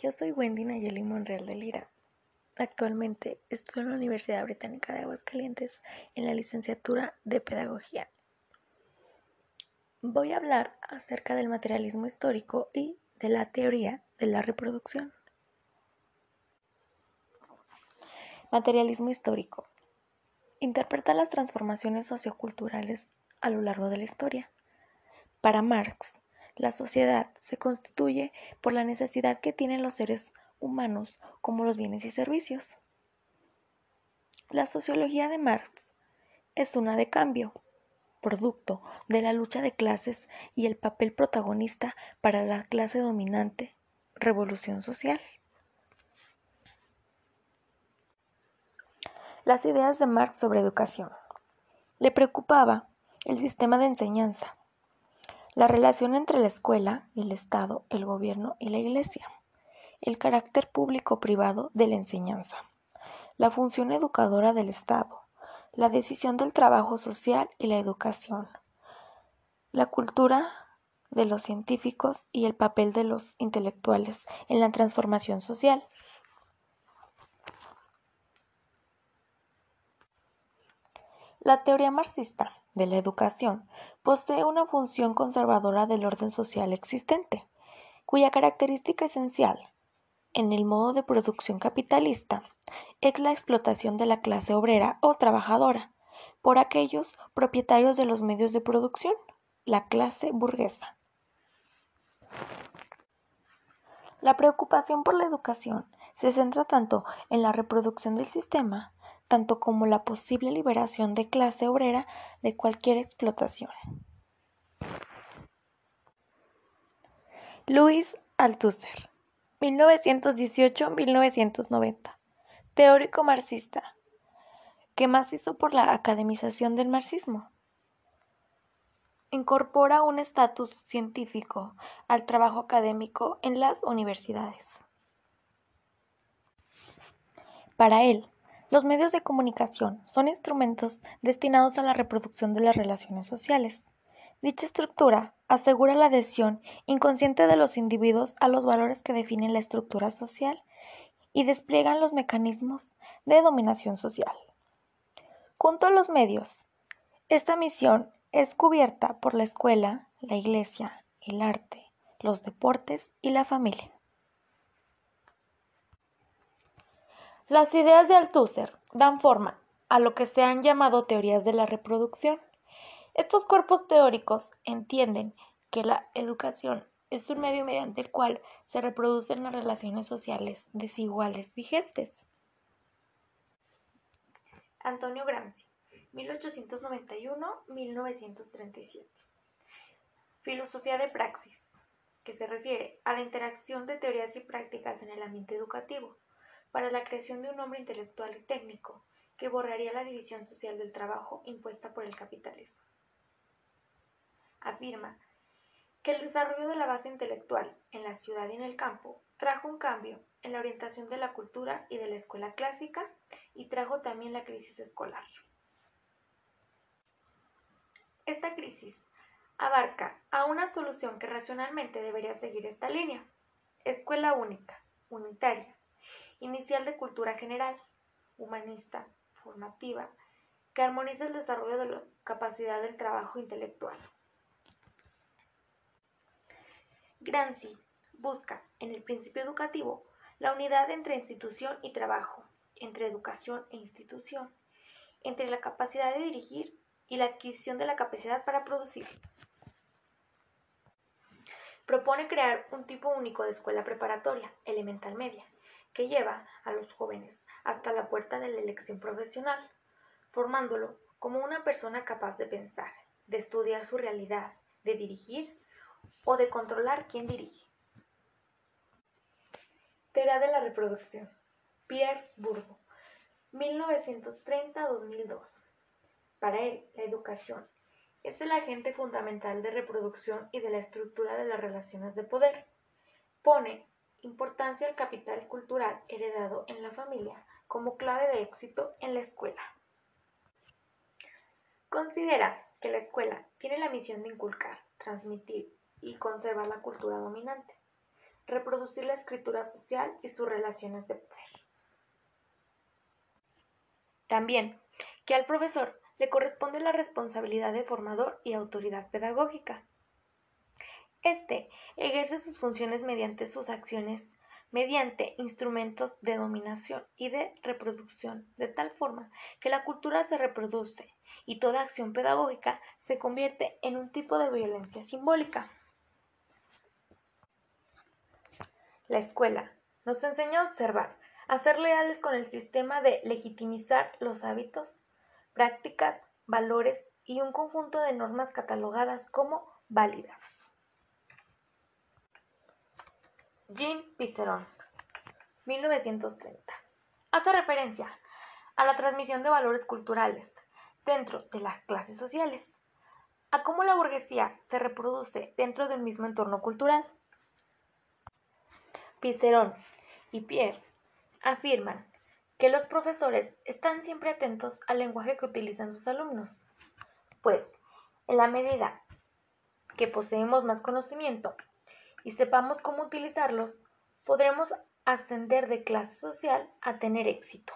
Yo soy Wendy Nayeli Monreal de Lira. Actualmente estudio en la Universidad Británica de Aguascalientes en la licenciatura de Pedagogía. Voy a hablar acerca del materialismo histórico y de la teoría de la reproducción. Materialismo histórico. Interpreta las transformaciones socioculturales a lo largo de la historia. Para Marx, la sociedad se constituye por la necesidad que tienen los seres humanos como los bienes y servicios. La sociología de Marx es una de cambio, producto de la lucha de clases y el papel protagonista para la clase dominante, revolución social. Las ideas de Marx sobre educación. Le preocupaba el sistema de enseñanza, la relación entre la escuela, el Estado, el gobierno y la Iglesia, el carácter público-privado de la enseñanza, la función educadora del Estado, la decisión del trabajo social y la educación, la cultura de los científicos y el papel de los intelectuales en la transformación social. La teoría marxista de la educación posee una función conservadora del orden social existente, cuya característica esencial en el modo de producción capitalista es la explotación de la clase obrera o trabajadora por aquellos propietarios de los medios de producción, la clase burguesa. La preocupación por la educación se centra tanto en la reproducción del sistema tanto como la posible liberación de clase obrera de cualquier explotación. Luis Althusser, 1918-1990, teórico marxista, ¿Qué más hizo por la academización del marxismo. Incorpora un estatus científico al trabajo académico en las universidades. Para él, los medios de comunicación son instrumentos destinados a la reproducción de las relaciones sociales. Dicha estructura asegura la adhesión inconsciente de los individuos a los valores que definen la estructura social y despliegan los mecanismos de dominación social. Junto a los medios, esta misión es cubierta por la escuela, la iglesia, el arte, los deportes y la familia. Las ideas de Althusser dan forma a lo que se han llamado teorías de la reproducción. Estos cuerpos teóricos entienden que la educación es un medio mediante el cual se reproducen las relaciones sociales desiguales vigentes. Antonio Gramsci, 1891-1937. Filosofía de praxis, que se refiere a la interacción de teorías y prácticas en el ambiente educativo para la creación de un hombre intelectual y técnico que borraría la división social del trabajo impuesta por el capitalismo. Afirma que el desarrollo de la base intelectual en la ciudad y en el campo trajo un cambio en la orientación de la cultura y de la escuela clásica y trajo también la crisis escolar. Esta crisis abarca a una solución que racionalmente debería seguir esta línea. Escuela única, unitaria, inicial de cultura general, humanista, formativa, que armoniza el desarrollo de la capacidad del trabajo intelectual. Gramsci busca, en el principio educativo, la unidad entre institución y trabajo, entre educación e institución, entre la capacidad de dirigir y la adquisición de la capacidad para producir. Propone crear un tipo único de escuela preparatoria, elemental media, que lleva a los jóvenes hasta la puerta de la elección profesional, formándolo como una persona capaz de pensar, de estudiar su realidad, de dirigir o de controlar quién dirige. Teoría de la reproducción. Pierre Bourdieu, 1930-2002. Para él, la educación es el agente fundamental de reproducción y de la estructura de las relaciones de poder. Pone Importancia al capital cultural heredado en la familia como clave de éxito en la escuela. Considera que la escuela tiene la misión de inculcar, transmitir y conservar la cultura dominante. reproducir la escritura social y sus relaciones de poder. También que al profesor le corresponde la responsabilidad de formador y autoridad pedagógica. Este ejerce sus funciones mediante sus acciones, mediante instrumentos de dominación y de reproducción, de tal forma que la cultura se reproduce y toda acción pedagógica se convierte en un tipo de violencia simbólica. La escuela nos enseña a observar, a ser leales con el sistema de legitimizar los hábitos, prácticas, valores y un conjunto de normas catalogadas como válidas. Jean Piceron, 1930. Hace referencia a la transmisión de valores culturales dentro de las clases sociales, a cómo la burguesía se reproduce dentro del mismo entorno cultural. Picerón y Pierre afirman que los profesores están siempre atentos al lenguaje que utilizan sus alumnos, pues en la medida que poseemos más conocimiento y sepamos cómo utilizarlos, podremos ascender de clase social a tener éxito.